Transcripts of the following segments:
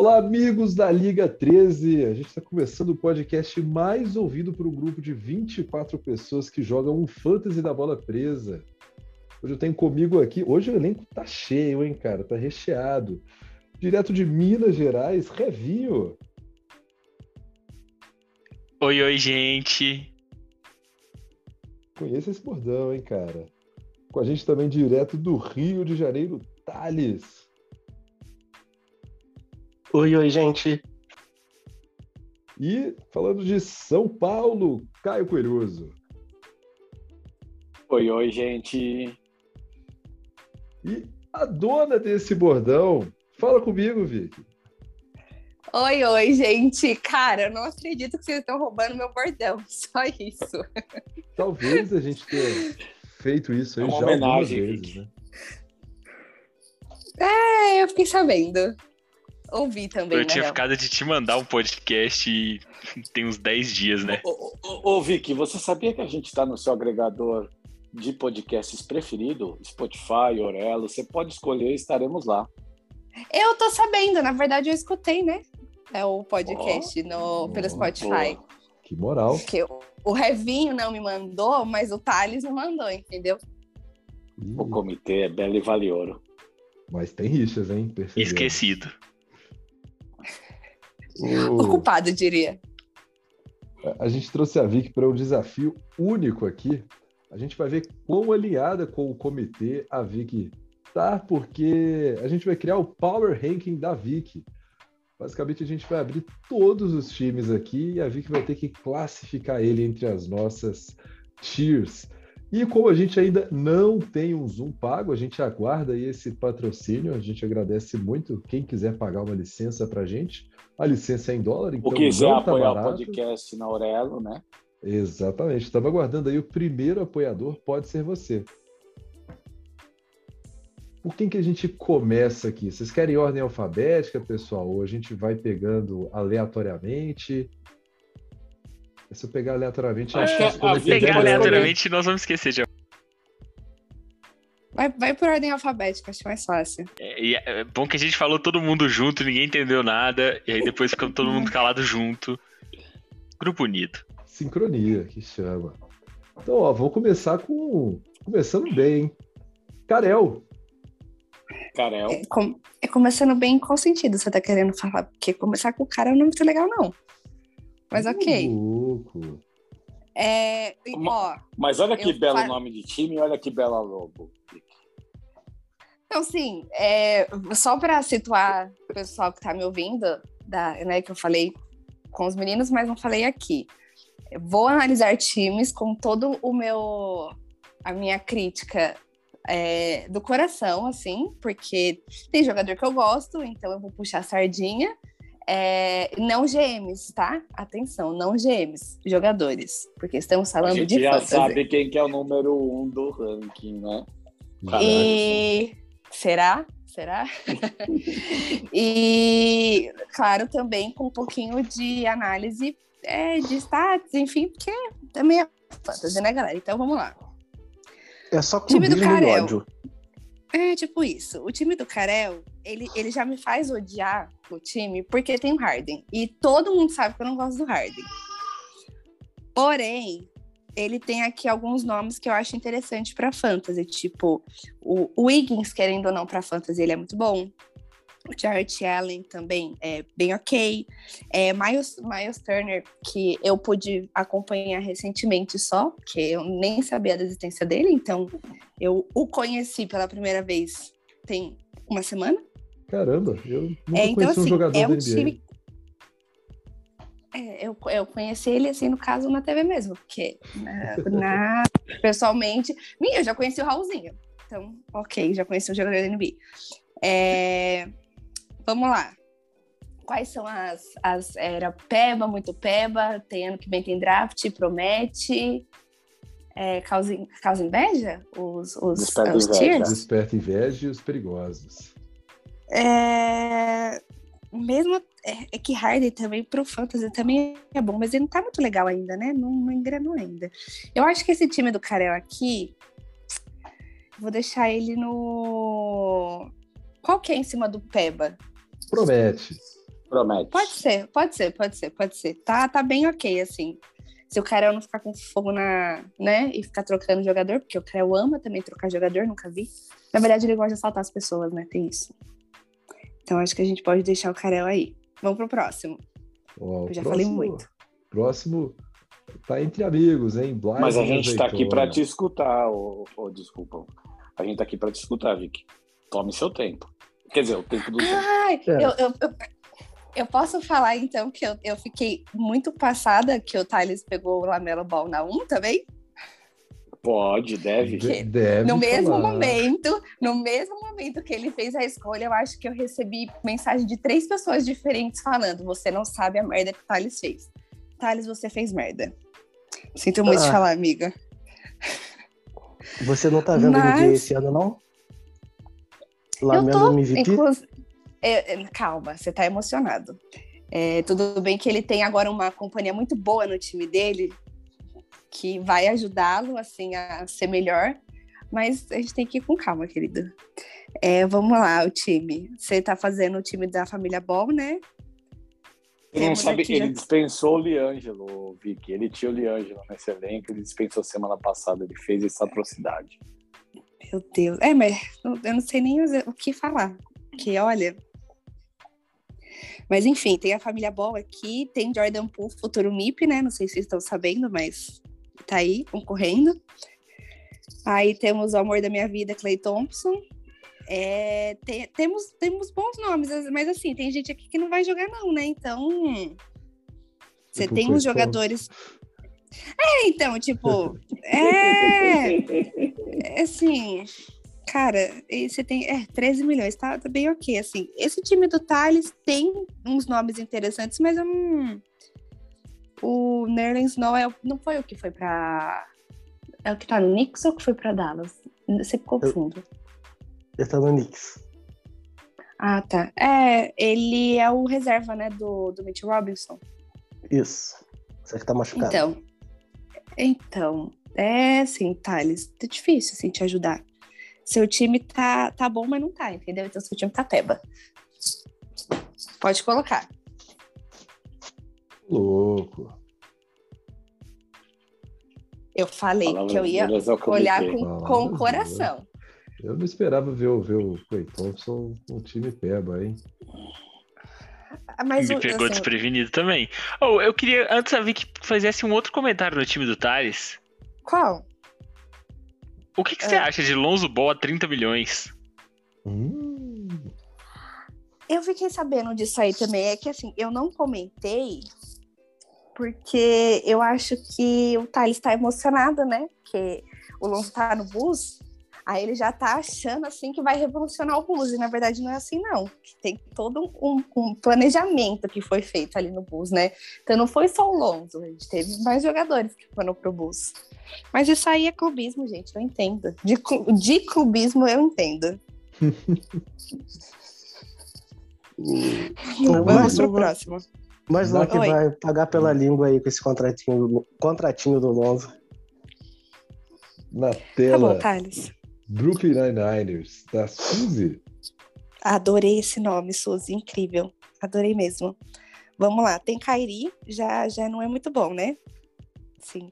Olá, amigos da Liga 13. A gente está começando o podcast mais ouvido por um grupo de 24 pessoas que jogam um fantasy da bola presa. Hoje eu tenho comigo aqui. Hoje o elenco tá cheio, hein, cara? Tá recheado. Direto de Minas Gerais, Revinho. Oi, oi, gente. Conheça esse bordão, hein, cara? Com a gente também direto do Rio de Janeiro, Thales. Oi, oi, gente. E falando de São Paulo, Caio Coelhoso. Oi, oi, gente. E a dona desse bordão, fala comigo, Vicky. Oi, oi, gente. Cara, eu não acredito que vocês estão roubando meu bordão. Só isso. Talvez a gente tenha feito isso aí É uma já homenagem, algumas vezes, né? É, eu fiquei sabendo. Ouvi também, Eu tinha ficado de te mandar um podcast e tem uns 10 dias, né? Ô, ô, ô, Vicky, você sabia que a gente está no seu agregador de podcasts preferido? Spotify, Orelo. Você pode escolher, estaremos lá. Eu tô sabendo, na verdade eu escutei, né? É o podcast no, pelo Spotify. boa. Que moral. Que o, o Revinho não me mandou, mas o Thales me mandou, entendeu? O comitê é belo e vale ouro. Mas tem rixas, hein? Percebemos. Esquecido. O- Ocupado, diria. A gente trouxe a Vic para um desafio único aqui. A gente vai ver quão alinhada com o comitê a Vic tá, porque a gente vai criar o Power Ranking da Vic. Basicamente, a gente vai abrir todos os times aqui e a Vic vai ter que classificar ele entre as nossas tiers. E como a gente ainda não tem um Zoom pago, a gente aguarda aí esse patrocínio. A gente agradece muito quem quiser pagar uma licença para a gente. A licença é em dólar, então O quiser não tá apoiar o barato. podcast na Aurelo, né? Exatamente. Estava aguardando aí o primeiro apoiador, pode ser você. Por quem que a gente começa aqui? Vocês querem ordem alfabética, pessoal? Ou a gente vai pegando aleatoriamente? Se eu pegar aleatoriamente, Acho que quando vida aqui Pegar aleatoriamente, nós vamos esquecer de. Vai, vai por ordem alfabética, acho mais fácil. É, e é bom que a gente falou todo mundo junto, ninguém entendeu nada, e aí depois ficamos todo mundo calado junto. Grupo unido. Sincronia, que chama. Então, ó, vamos começar com. Começando bem, hein? Carel. Carel. É, com- é começando bem em qual sentido você tá querendo falar? Porque começar com o cara não é muito legal, não. Mas ok. Louco. É, e, ó, Mas olha que belo fa- nome de time e olha que bela logo. então, sim, é, só para situar o pessoal que tá me ouvindo, da, né, que eu falei com os meninos, mas não falei aqui. Eu Vou analisar times com todo o meu a minha crítica é, do coração, assim, porque tem jogador que eu gosto, então eu vou puxar a sardinha. É, não GMs, tá? Atenção, não GMs, jogadores, porque estamos A falando gente de já fantasy. sabe quem que é o número um do ranking, né? Caraca. E será? Será? e claro, também com um pouquinho de análise é, de stats, enfim, porque também é fantasy, né, galera? Então vamos lá. É só Time do clubismo e Carel. É tipo isso. O time do Carel, ele, ele já me faz odiar o time porque tem o Harden. E todo mundo sabe que eu não gosto do Harden. Porém, ele tem aqui alguns nomes que eu acho interessante para fantasy, tipo o Wiggins, querendo ou não, para fantasy, ele é muito bom. O Jarrett Allen também é bem ok. É, Miles, Miles Turner, que eu pude acompanhar recentemente só, que eu nem sabia da existência dele, então eu o conheci pela primeira vez tem uma semana. Caramba, eu nunca É, então, conheci um assim, jogador é da um NBA. time. É, eu, eu conheci ele, assim, no caso, na TV mesmo, porque na, na- pessoalmente. Ih, Eu já conheci o Raulzinho. Então, ok, já conheci o jogador da NBA. É, vamos lá. Quais são as, as. Era Peba, muito Peba, tem ano que vem tem draft, promete. É, causa, causa inveja? Os, os, Desperta os inveja. tiers? Desperta inveja e os perigosos. É... Mesmo é, é que Harden também pro Fantasy também é bom, mas ele não tá muito legal ainda, né? Não, não engrenou ainda. Eu acho que esse time do Carel aqui, vou deixar ele no. Qual que é em cima do Peba? Promete. Promete. Pode ser, pode ser, pode ser, pode ser. Tá, tá bem ok, assim. Se o Karel não ficar com fogo na, né, e ficar trocando jogador, porque o Karel ama também trocar jogador, nunca vi. Na verdade, ele gosta de assaltar as pessoas, né, tem isso. Então, acho que a gente pode deixar o Karel aí. Vamos pro próximo. Ó, o Eu já falei próximo- muito. Próximo tá entre amigos, hein? Blythe Mas a gente tá aqui para te escutar, ô, ô, desculpa. A gente tá aqui para te escutar, Vicky. Tome seu tempo. Quer dizer, o tempo do. Ai, É. eu, eu, eu, eu posso falar, então, que eu, eu fiquei muito passada que o Thales pegou o Lamelo Ball na 1 também? Pode, deve. De- Deve no mesmo falar. momento, no mesmo momento que ele fez a escolha, eu acho que eu recebi mensagem de três pessoas diferentes falando: você não sabe a merda que o Thales fez. Thales, você fez merda. Sinto muito te Ah. falar, amiga. Você não tá vendo o Mas- NBA esse ano, não? Lamelo eu tô, MVP? inclusive. é, é, calma, você tá emocionado. É, tudo bem que ele tem agora uma companhia muito boa no time dele, que vai ajudá-lo assim a ser melhor, mas a gente tem que ir com calma, querido. É, vamos lá, o time. Você tá fazendo o time da família Ball, né? Ele não Temos sabe, aqui ele já- dispensou o Liângelo, Vicky. Ele tinha o Liângelo nesse elenco, ele dispensou semana passada, ele fez essa atrocidade. Meu Deus. É, mas eu não sei nem o que falar. Que olha. Mas enfim, tem a família Ball aqui, tem Jordan Poole, futuro MIP, né? Não sei se vocês estão sabendo, mas tá aí, concorrendo. Aí temos o amor da minha vida, Clay Thompson. É, tem- temos, temos bons nomes, mas assim, tem gente aqui que não vai jogar, não, né? Então. Você Tipo tem uns jogadores. É, então, tipo. É. É, assim, cara, e você tem é, 13 milhões, tá, tá bem ok, assim. Esse time do Thales tem uns nomes interessantes, mas eu não... O Nerlens Snow é, não foi o que foi pra... É o que tá no Knicks ou que foi pra Dallas? Sempre confundo. Ele tá no Knicks. Ah, tá. É, ele é o reserva, né, do, do Mitch Robinson. Isso. Você que tá machucado. Então, então, é assim, Thales, tá difícil assim te ajudar. Seu time tá, tá bom, mas não tá, entendeu? Então seu time tá peba. Pode colocar. Louco. Eu falei Palavras que eu ia olhar com, Palavras com o coração. Eu não esperava ver, o- ver o Clay Thompson no time peba, hein? Ah, Mas Me o- pegou assim, desprevenido também. Oh, eu queria, antes a Vicky fizesse um outro comentário no time do Thales. qual? O que, que você É. acha de Lonzo Ball a 30 milhões? Hum, Eu fiquei sabendo disso aí também. É que assim, eu não comentei porque eu acho que o Thales tá emocionado, né? Porque o Lonzo tá no bus, aí ele já tá achando assim que vai revolucionar o bus. E na verdade não é assim, não. Tem todo um, um planejamento que foi feito ali no bus, né? Então não foi só o Lonzo, a gente teve mais jogadores que foram pro bus. Mas isso aí é clubismo, gente, eu entendo. De, de clubismo eu entendo. Vamos Mas- pro próximo. Mas lá que Oi. vai pagar pela língua aí com esse contratinho do, contratinho do Lonzo. na Tá tela, bom, Thales. Brooklyn Nine-Niners, da Suzy. Adorei esse nome, Suzy, incrível. Adorei mesmo. Vamos lá, tem Kairi, já, já não é muito bom, né? Sim.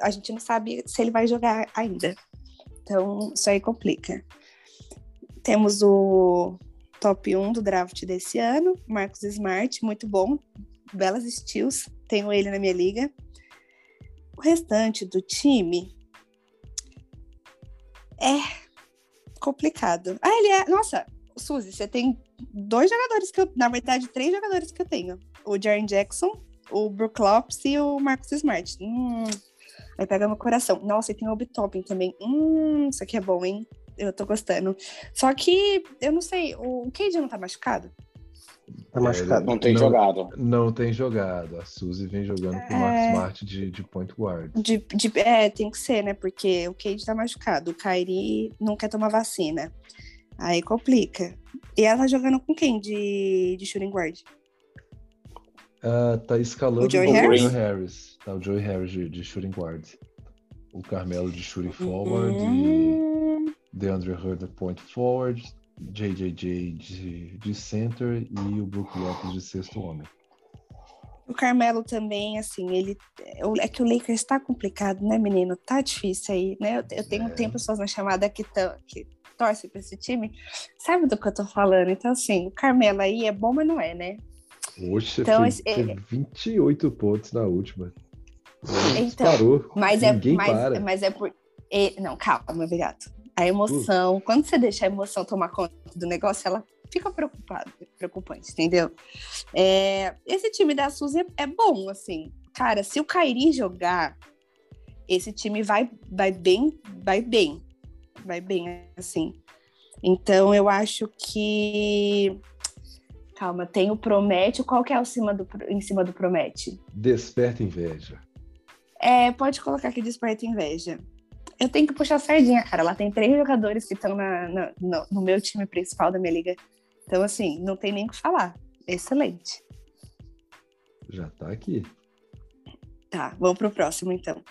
A gente não sabe se ele vai jogar ainda. Então, isso aí complica. Temos o top 1 do draft desse ano, Marcos Smart, muito bom. Belas steals, tenho ele na minha liga. O restante do time é complicado. Ah, ele é. Nossa, Suzy, você tem dois jogadores que eu. Na verdade, três jogadores que eu tenho: o Jaren Jackson, o Brook Lopes e o Marcus Smart. Hum, vai pegar meu coração. Nossa, e tem o Obi Toppin também. Hum, isso aqui é bom, hein? Eu tô gostando. Só que, eu não sei, o Cade não tá machucado? Tá machucado. Não tem Não. jogado. Não tem jogado. A Suzy vem jogando com o Mark É. Smart de, de point guard. De, de- é, tem que ser, né? Porque o Cade tá machucado. O Kyrie não quer tomar vacina. Aí complica. E ela tá jogando com quem de, de shooting guard? Ah, tá escalando O Joey Harris? Harris. Tá o Joey Harris de, de shooting guard. O Carmelo de shooting forward e DeAndre Hunter point forward. JJJ de, de center e o Brook Lopes de sexto homem. O Carmelo também, assim, ele. É que o Lakers tá complicado, né, menino? Tá difícil aí, né? Eu, eu tenho, É. tem pessoas na chamada que, tão, que torcem pra esse time. Sabe do que eu tô falando? Então, assim, o Carmelo aí é bom, mas não é, né? Poxa, Então, fez, esse- é- fez 28 pontos na última. Então, Parou. Mas é, Ninguém mas, para. mas é por. e- não, calma, gato. A emoção, quando você deixa a emoção tomar conta do negócio, ela fica preocupada, preocupante, entendeu? É, esse time da Suzy é, é bom, assim. Cara, se o Kairi jogar, esse time vai, vai bem, vai bem. Vai bem, assim. Então, eu acho que. Calma, tem o Promete. Qual que é o cima do, em cima do Promete? Desperta inveja. É, pode colocar que desperta inveja. Eu tenho que puxar a sardinha, cara. Lá tem três jogadores que estão na, na- no, no meu time principal da minha liga. Então, assim, não tem nem o que falar. Excelente. Já tá aqui. Tá, vamos pro próximo, então.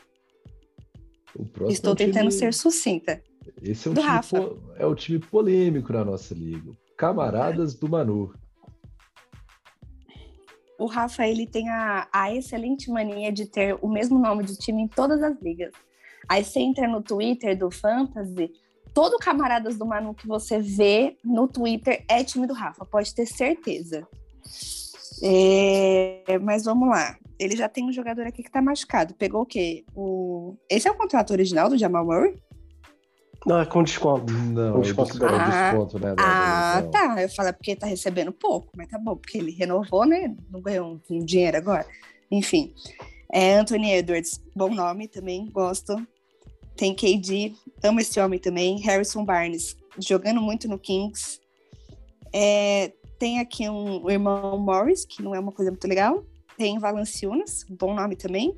O próximo é Estou time- tentando ser sucinta. Esse é um do time, po- é time polêmico na nossa liga. Camaradas do Manu. O Rafa, ele tem a, a excelente mania de ter o mesmo nome de time em todas as ligas. Aí você entra no Twitter do Fantasy, todo camaradas do Manu que você vê no Twitter é time do Rafa, pode ter certeza. É, mas vamos lá. Ele já tem um jogador aqui que tá machucado. Pegou o quê? O... Esse é o contrato original do Jamal Murray? Não, é com desconto. Não, é desconto é desconto, né? da- Ah, da- tá. Eu falei porque tá recebendo pouco, mas tá bom, porque ele renovou, né? Não ganhou um, um dinheiro agora. Enfim. É Anthony Edwards, bom nome também, gosto. Tem KD, amo esse homem também. Harrison Barnes, jogando muito no Kings. É, tem aqui um, o irmão Morris, que não é uma coisa muito legal. Tem Valanciunas, bom nome também.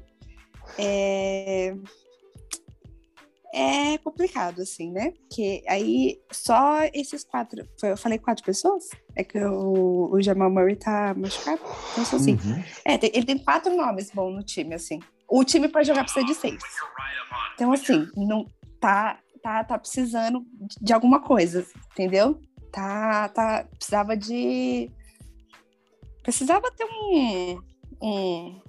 É, é complicado, assim, né? Porque aí só esses quatro. Eu falei quatro pessoas? É que o, o Jamal Murray tá machucado? Então, cinco. Uhum. É, tem- ele tem quatro nomes bons no time, assim. O time para jogar precisa de seis. Então, assim, não tá, tá, tá precisando de alguma coisa, entendeu? Tá, tá, precisava de. Precisava ter um. um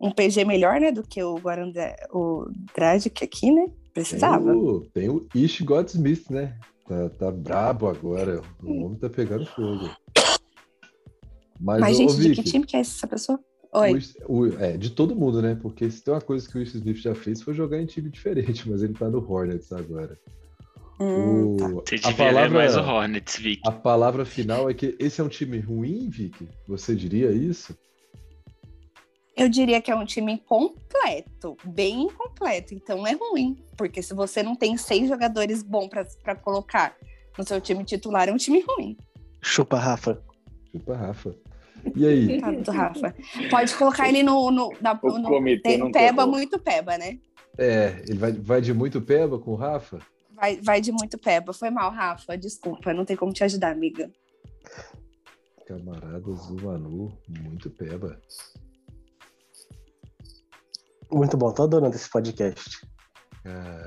um PG melhor, né, do que o Guarandé, o Dragic aqui, né? Precisava. Tem o, tem o Ish Godsmith, né? Tá, tá brabo agora. O homem tá pegando fogo. Mas, Mas, gente, ô, de que Vicky, time que é essa pessoa? O Oi. Ish- o- é, de todo mundo, né? Porque se tem uma coisa que o Ish Smith já fez foi jogar em time diferente, mas ele tá no Hornets agora. Hum, O- tá. Você a, palavra, mais o Hornets, Vic. a palavra final é que esse é um time ruim, Vicky? Você diria isso? Eu diria que é um time incompleto, bem incompleto. Então é ruim, porque se você não tem seis jogadores bons para colocar no seu time titular, é um time ruim. Chupa, Rafa. Chupa, Rafa. E aí? Tá, do Rafa. Pode colocar ele no. no, na, O no- comitê tem não peba, pegou. muito peba, né? É, ele vai, vai de muito peba com o Rafa? Vai, vai de muito peba. Foi mal, Rafa. Desculpa, não tem como te ajudar, amiga. Camaradas do Manu, muito peba. Muito bom, tô adorando esse podcast.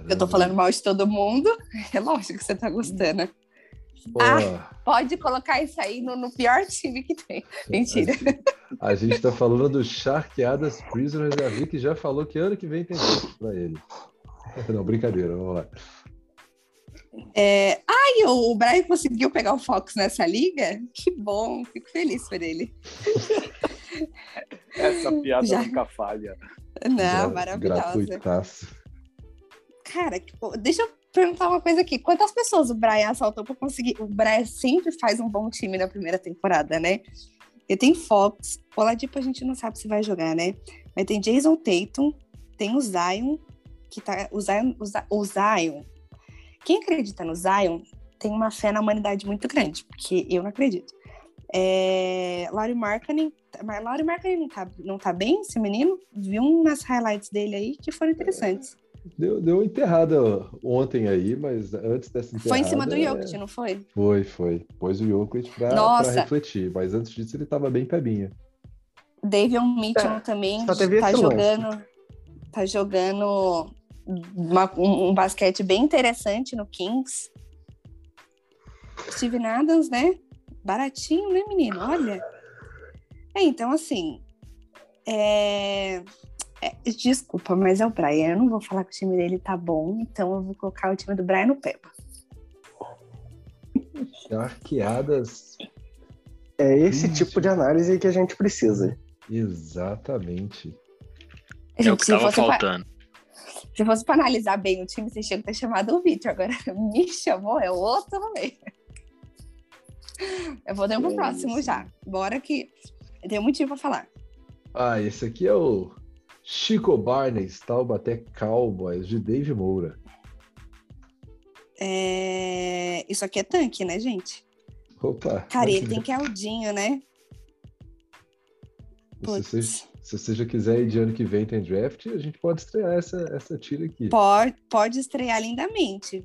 Eu tô falando mal de todo mundo. É lógico que você tá gostando. Ó, Pode colocar isso aí no, no pior time que tem. Mentira. A gente tá falando do Sharkeadas Prisoners. A Vicky já falou que ano que vem tem pra ele. Não, brincadeira, vamos lá. É... Ai, o Brian conseguiu pegar o Fox nessa liga? Que bom, fico feliz por ele. Essa piada Já. nunca falha. Não, Gra- maravilhosa. Gratuitaço. Cara, deixa eu perguntar uma coisa aqui. Quantas pessoas o Brian assaltou pra conseguir? O Brian sempre faz um bom time na primeira temporada, né? Ele tem Fox. O Oladipo a gente não sabe se vai jogar, né? Mas tem Jason Tatum, tem o Zion, que tá. O Zion, o Zi- o Zion. Quem acredita no Zion tem uma fé na humanidade muito grande, porque eu não acredito. É, Laurie Markkinen, Laurie Markkinen não tá, não tá bem, esse menino? Vi umas highlights dele aí que foram interessantes. Deu, deu enterrada ontem aí, mas antes dessa enterrada... Foi em cima do é, Jokic, não foi? Foi, foi. Pôs o Jokic pra, pra Nossa. refletir, mas antes disso ele tava bem pebinha. Davion Mitchell também só teve tá lance. jogando, tá jogando uma- um, um basquete bem interessante no Kings. Steven Adams, né? Baratinho, né, menino? Olha. É, então, assim. É... é, Desculpa, mas é o Brian. Eu não vou falar que o time dele tá bom, então eu vou colocar o time do Brian no Peba. Arqueadas. É esse Ixi. tipo de análise que a gente precisa. Exatamente. É o Gente, que tava fosse pra- faltando. Se fosse pra analisar bem o time, você tinha que ter chamado o Victor. Agora me chamou, é o outro meio. Eu vou dar pro É próximo já. Bora que eu tenho motivo pra falar. Ah, esse aqui é o Chico Barnes, Taubaté Cowboys, de Dave Moura. É, Isso aqui é tanque, né, gente? Opa. Ele tem que é Aldinho, né? Se você, se você já quiser ir de ano que vem tem draft, a gente pode estrear essa, essa tira aqui. Pode, pode estrear lindamente.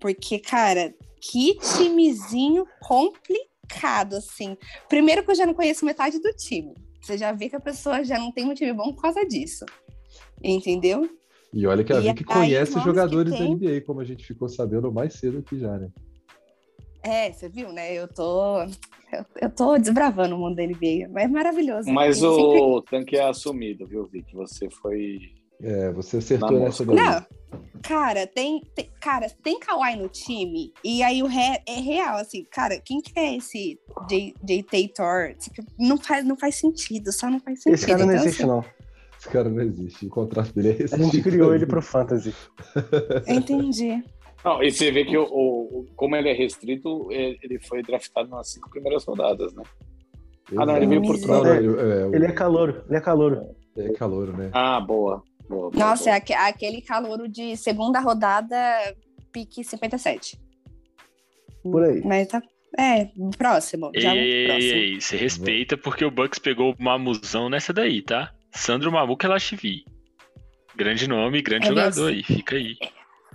Porque, cara, que timezinho complicado, assim. Primeiro que eu já não conheço metade do time. Você já vê que a pessoa já não tem um time bom por causa disso. Entendeu? E olha que a Vicky aí, conhece jogadores que da tem- NBA, como a gente ficou sabendo mais cedo aqui já, né? É, você viu, né? Eu tô. Eu, eu tô desbravando o mundo da NBA. Mas é maravilhoso. Mas Ele sempre- o tanque é assumido, viu, Vic? Você foi. É, você acertou nessa daí. Não, cara, tem, tem- cara, tem Kawhi no time, e aí o ré é real, assim, cara, quem que é esse J, J. Tator? Tipo, Não faz, não faz sentido, só não faz sentido. Esse cara não Então, existe, assim, não. Esse cara não existe. O contrato dele é esse. A gente criou ele pro Fantasy. Entendi. Não, e você vê que o, o- como ele é restrito, ele ele foi draftado nas cinco primeiras rodadas, né? Ah, não, ele veio por Não, trás. não, eu- é, o- Ele é calouro, ele é calouro. é calouro, né? Ah, boa. Boa, boa, Nossa, é boa. aque- aquele calouro de segunda rodada, pique 57. Por aí. Mas tá. É, próximo. Ei, Já ei, próximo. ei, você respeita porque o Bucks pegou o Mamuzão nessa daí, tá? Sandro Mamuka Lashvi. Grande nome, grande É jogador mesmo. aí, fica aí.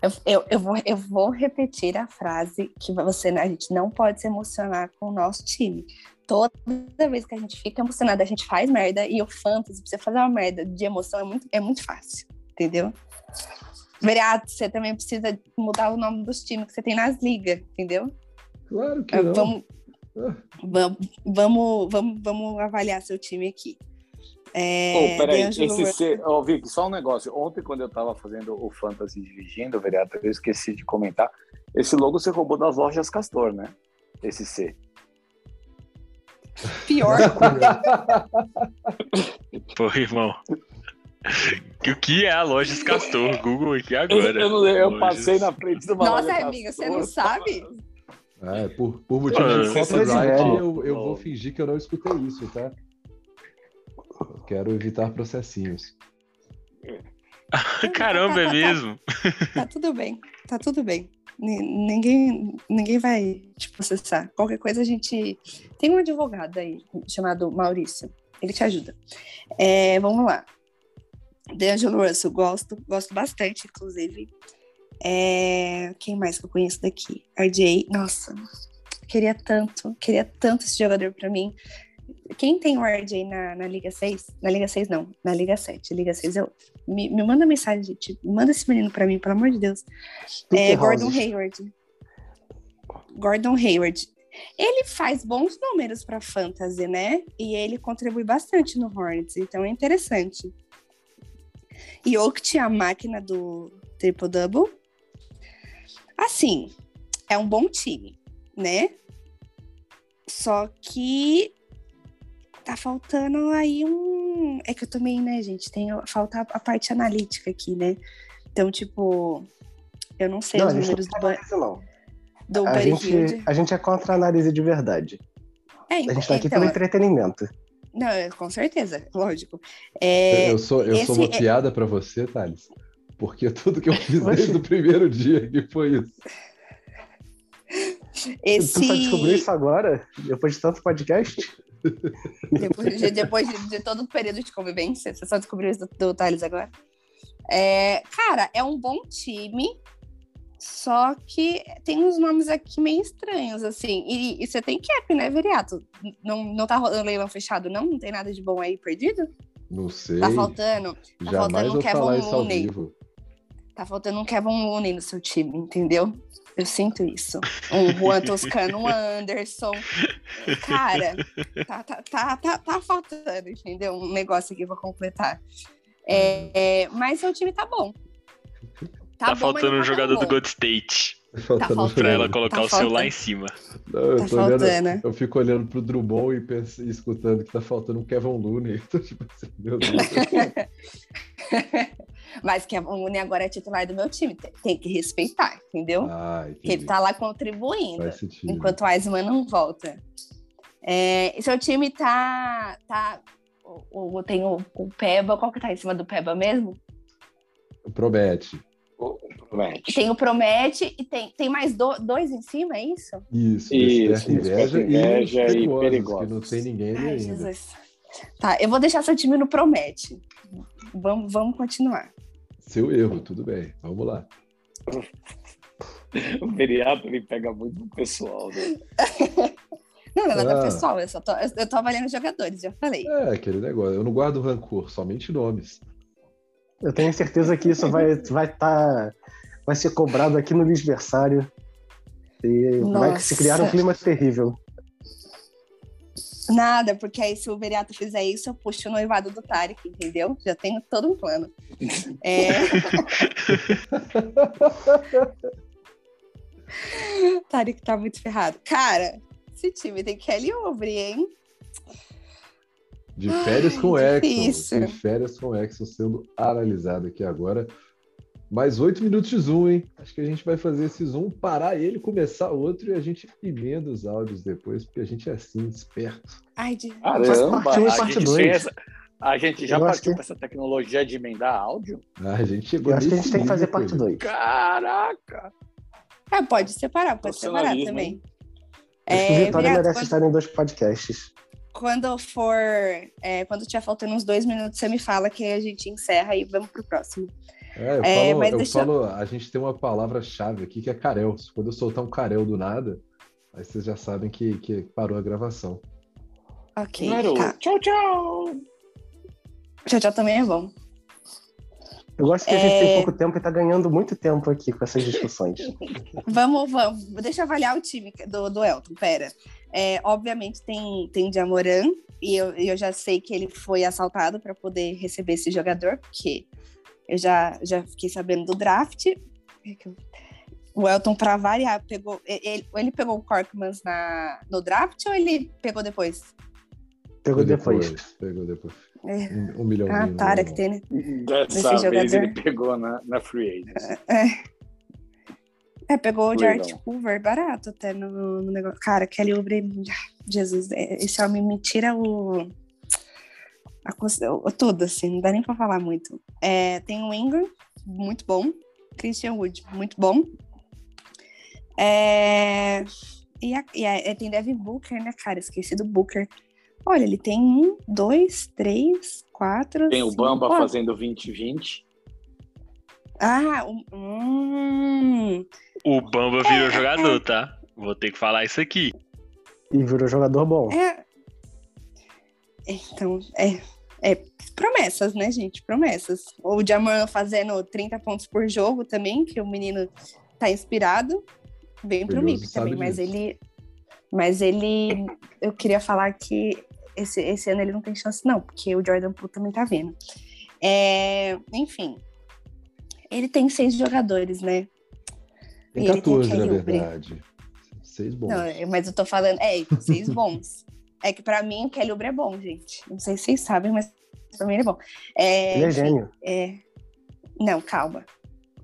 Eu, eu, eu, vou, eu vou repetir a frase que você, a gente não pode se emocionar com o nosso time. Toda vez que a gente fica emocionado, a gente faz merda. E o fantasy, pra você fazer uma merda de emoção, é muito, é muito fácil. Entendeu? Veriato, você também precisa mudar o nome dos times que você tem nas ligas, entendeu? Claro que É, não. vamos, Ah. vamos, vamos, vamos avaliar seu time aqui. É, Pô, peraí, esse C... Ó, Vic, só um negócio. Ontem, quando eu tava fazendo o Fantasy dirigindo, vereador, eu esqueci de comentar. Esse logo você roubou das lojas Castor, né? Esse C. Pior. Pô, irmão. O que é a Lojas Castor? Google aqui Eu, agora. eu, eu Lojas. passei na frente de uma Nossa, amiga, você não sabe? É, por, por motivo de copyright, eu, eu vou fingir que eu não escutei isso, tá? Quero evitar processinhos. Caramba, é mesmo? Tá tudo bem, tá tudo bem. Ni- Ninguém, ninguém vai te processar. Qualquer coisa a gente. Tem um advogado aí chamado Maurício. Ele te ajuda. É, vamos lá. D'Angelo Russell, gosto, gosto bastante, inclusive. É, quem mais que eu conheço daqui? RJ. Nossa, queria tanto, queria tanto esse jogador pra mim. Quem tem o RJ na, na Liga 6? Na Liga 6 não, na Liga 7. Liga 6 eu. Me, me manda mensagem, gente. Manda esse menino pra mim, pelo amor de Deus. É, Gordon. Hayward. Gordon Hayward. Ele faz bons números para fantasy, né? E ele contribui bastante no Hornets, então é interessante. E Okt, a máquina do triple double. Assim, é um bom time, né? Só que tá faltando aí um. É que eu também, né, gente? Tem falta a parte analítica aqui, né? Então, tipo, eu não sei Não, os a gente números não do, análise, não. do A gente, a gente é contra a análise de verdade. É, A gente tá aqui então, pelo entretenimento. Não, é, com certeza, lógico. É, eu sou, eu sou uma é- piada pra você, Thales. Porque tudo que eu fiz desde o primeiro dia que foi isso. esse, Tu só descobriu isso agora? Depois de tanto podcast? Depois, de, depois de, de todo o período de convivência, você só descobriu isso do, do Thales agora? É, cara, é um bom time, só que tem uns nomes aqui meio estranhos, assim. E, e você tem cap, né, Viriato? Não, não tá rolando leilão fechado, não? Não tem nada de bom aí perdido? Não sei. Tá faltando? tá Jamais faltando um Kevin Looney. Tá faltando um Kevin Looney no seu time, entendeu? Eu sinto isso. Um Juan Toscano, um Anderson. Cara, tá, tá, tá, tá, tá faltando, entendeu? Um negócio aqui pra completar. É, é, mas seu time tá bom. Tá, bom, mas faltando um tá jogador bom. do Gold State Faltando faltando. pra ela colocar Tá o seu lá faltando. em cima. Não, eu, Tá tô olhando- faltando. eu fico olhando pro Drummond e, penso, e escutando que tá faltando um Kevin Looney. Tô tipo assim, meu Deus. Mas que o Muni agora é titular do meu time. Tem, tem que respeitar, entendeu? Ah, Porque ele tá lá contribuindo. Enquanto o Eisman não volta. É, e seu time tá. tá o, o- tem o, o Peba, qual que tá em cima do Peba mesmo? Promete. O- Promete. Tem o Promete e tem, tem mais do- dois em cima, é isso? Isso, Isso, Inveja, Inveja e, e Perigosos. que não tem ninguém Ai, ainda. Jesus. Tá, eu vou deixar seu time no Promete. Vamos, vamos continuar. Seu erro, tudo bem. Vamos lá. O Veriato ele pega muito no pessoal, né? Não, não é nada Ah. pessoal, eu só tô, eu tô avaliando jogadores, já falei. É, aquele negócio. Eu não guardo rancor, somente nomes. Eu tenho certeza que isso vai vai tá, vai ser cobrado aqui no Lisversário. E vai se criar um Nossa. clima terrível. Nada, porque aí se o Veriato fizer isso, eu puxo o noivado do Tarek, entendeu? Já tenho todo um plano. É... Tarek tá muito ferrado. Cara, esse time tem Kelly Oubre, hein? De férias com Ai, Exxon. difícil. De férias com Exxon sendo analisado aqui agora. Mais oito minutos de zoom, hein? Acho que a gente vai fazer esse zoom, parar ele, começar outro e a gente emenda os áudios depois, porque a gente é assim, esperto. Ai, de... Caramba, parte um e a parte a gente já Eu partiu que- para essa tecnologia de emendar áudio? Ah, a gente chegou Eu acho que a gente tem que fazer parte coisa. 2. Caraca! Ah, pode separar, pode separar também. Acho que o É, Vitória merece quando, estar em dois podcasts. quando for, é, quando tiver faltando uns dois minutos, você me fala que a gente encerra e vamos pro próximo. É, eu, É, falo, eu deixa falo, a gente tem uma palavra-chave aqui que é carel. Quando eu soltar um carel do nada, aí vocês já sabem que, que parou a gravação. Ok, tá. Tchau, tchau! Tchau, tchau também é bom. Eu gosto que a gente É. tem pouco tempo e tá ganhando muito tempo aqui com essas discussões. Vamos, vamos. Deixa eu avaliar o time do, do Elton, pera. É, obviamente tem, tem Jamoran, e eu, eu já sei que ele foi assaltado para poder receber esse jogador, porque eu já, já fiquei sabendo do draft. O Elton, para variar, pegou. Ele, ele pegou o Corkmans na, no draft ou ele pegou depois? Pegou depois. Pegou depois. É. Um, um milhãozinho. Ah, no- Tara, que tem, né? Dessa vez jogador- ele pegou na, na Free Agents. É, pegou o. George Hoover barato até no, no negócio. Cara, Kelly Oubre, Jesus, é, esse homem me tira o, a o- tudo, assim, não dá nem pra falar muito. É, tem o Ingram, muito bom. Christian Wood, muito bom. É, e a- e a- tem Devin Booker, né, cara? Esqueci do Booker. Olha, ele tem um, dois, três, quatro. Tem o cinco, Bamba ó. fazendo 20-20. Ah, um, hum, O Bamba virou jogador, tá? Vou ter que falar isso aqui. E virou jogador bom. É. Então, é, é promessas, né, gente? Promessas. O Jamoran fazendo 30 pontos por jogo também, que o menino tá inspirado. Bem pro MIP também, mas disso. ele. Mas ele. Eu queria falar que esse, esse ano ele não tem chance, não, porque o Jordan Poole também tá vindo. É, enfim. Ele tem seis jogadores, né? Tem Ele tem 14, na verdade. Seis bons. Não, mas eu tô falando, é, seis bons. É que pra mim o Kelly Oubre é bom, gente. Não sei se vocês sabem, mas pra mim ele é bom. É, Ele é gênio. é- Não, calma.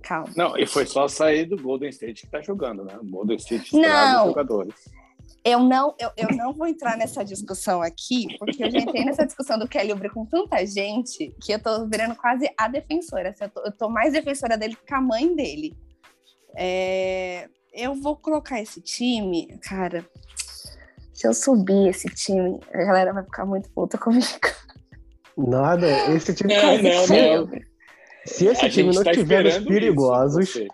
Calma. Não, e foi só sair do Golden State que tá jogando, né? O Golden State Não. jogadores. Eu não, eu, eu não vou entrar nessa discussão aqui, porque eu já entrei nessa discussão do Kelly Oubre com tanta gente que eu tô virando quase a defensora. assim, eu, tô, eu tô mais defensora dele que a mãe dele. É, eu vou colocar esse time, cara. Se eu subir esse time, a galera vai ficar muito puta comigo. Nada, esse time. Não, não, se, não. se esse A time gente não tá tiver os perigosos, isso.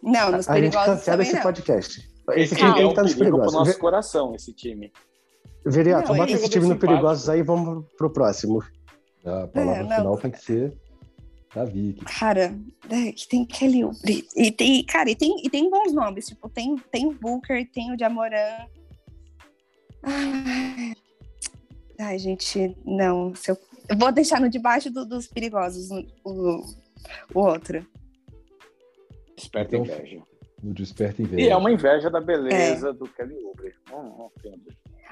Não, nos a gente perigosos cancela também esse não. podcast. Esse Esse time Calma. tem é que estar nos perigosos. nosso coração, esse time. Veriato, Não, bota esse time no perigosos aí e vamos pro próximo. A palavra É, não. final tem que ser. da Vicky. Cara, é, que tem Kelly Oubre. E tem, cara, e tem, e tem bons nomes. Tipo, tem, tem o Booker, tem o Jamoran. Ai, ai, gente, não. Se eu, eu vou deixar no debaixo do- dos perigosos o, o, outro. Esperta Então, inveja. No Desperta Inveja. E é uma inveja da beleza do Kelly Oubre. Não, não.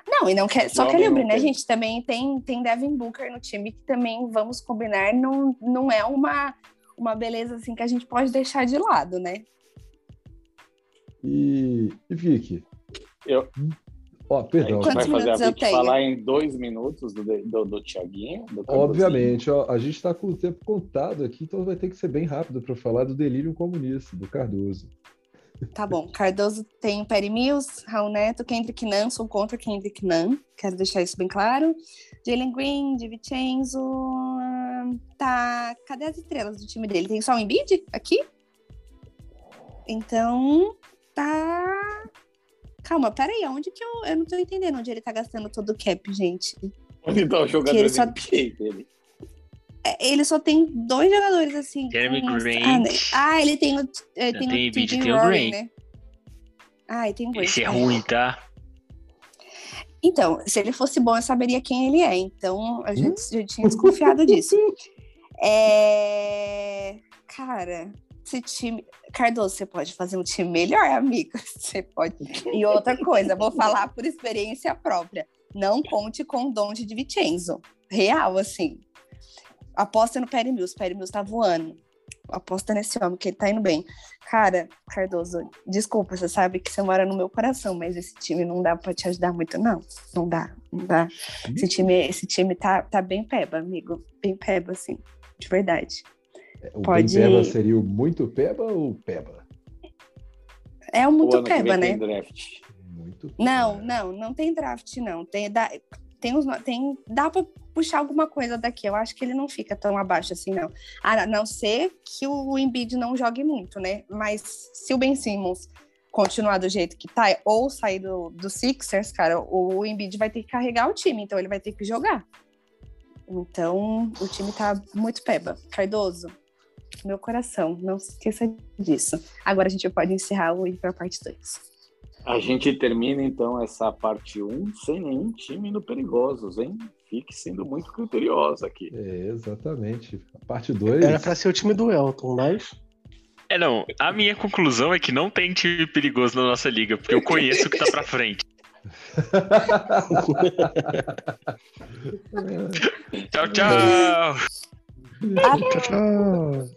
Não, e não quer, só Kelly Oubre, né, tem. gente? Também tem, tem Devin Booker no time, que também, vamos combinar, não, não é uma, uma beleza assim que a gente pode deixar de lado, né? E, e Vicky? Eu- Ó, A perdão. gente Quantos vai fazer a tenho? falar em dois minutos do, do, do Cardozinho. Obviamente, ó, a gente está com o tempo contado aqui, então vai ter que ser bem rápido para falar do delírio comunista, do Cardoso. Tá bom. Cardoso tem Perry Mills, Raul Neto, Kendrick Nunn, sou contra Kendrick Nunn, quero deixar isso bem claro. Jalen Green, DiVincenzo, tá... Cadê as estrelas do time dele? Tem só o Embiid aqui? Então, tá... Calma, peraí, onde que eu... Eu não tô entendendo onde ele tá gastando todo o cap, gente. Onde tá o jogador Que ele só- NBA dele? É, Ele só tem dois jogadores assim. Jeremy com- Grant. Ah, né? Ah, ele tem o, ele Não tem tem o Embiid, TJ tem o Grant. né? Ah, e tem o Grant. Esse é é. ruim, tá? Então, se ele fosse bom, eu saberia quem ele é. Então, Hum? a gente já tinha desconfiado disso. É... Cara, esse time. Cardoso, você pode fazer um time melhor, amigo. Você pode. E outra coisa, vou falar por experiência própria. Não conte com o Donde de Vincenzo. Real, assim. Aposta no Perry Mills. Perry Mills tá voando. Aposta nesse homem, que ele tá indo bem. Cara, Cardoso, desculpa, você sabe que você mora no meu coração, mas esse time não dá pra te ajudar muito, não. Não dá, não dá. Esse time, esse time tá, tá bem peba, amigo. Bem peba, assim. De verdade. O Pode- Bem Peba seria o muito Peba ou Peba? É o O muito vem peba, né? tem draft. Muito Não, Peba. não, não tem draft, não. Tem, dá, tem, tem, dá pra puxar alguma coisa daqui. Eu acho que ele não fica tão abaixo assim, não. A não ser que o Embiid não jogue muito, né? Mas se o Ben Simmons continuar do jeito que tá, ou sair do, do Sixers, cara, o Embiid vai ter que carregar o time, então ele vai ter que jogar. Então, o time tá muito peba. Cardoso, meu coração, não se esqueça disso. Agora a gente pode encerrar o ir pra parte 2. A gente termina então essa parte 1 sem nenhum time no Perigosos, hein? Fique sendo muito criterioso aqui. É, exatamente. A parte 2. Era pra ser o time do Elton, mas. É, não. A minha conclusão é que não tem time perigoso na nossa liga, porque eu conheço o que tá pra frente. Tchau, tchau! Ah, Tchau, tchau.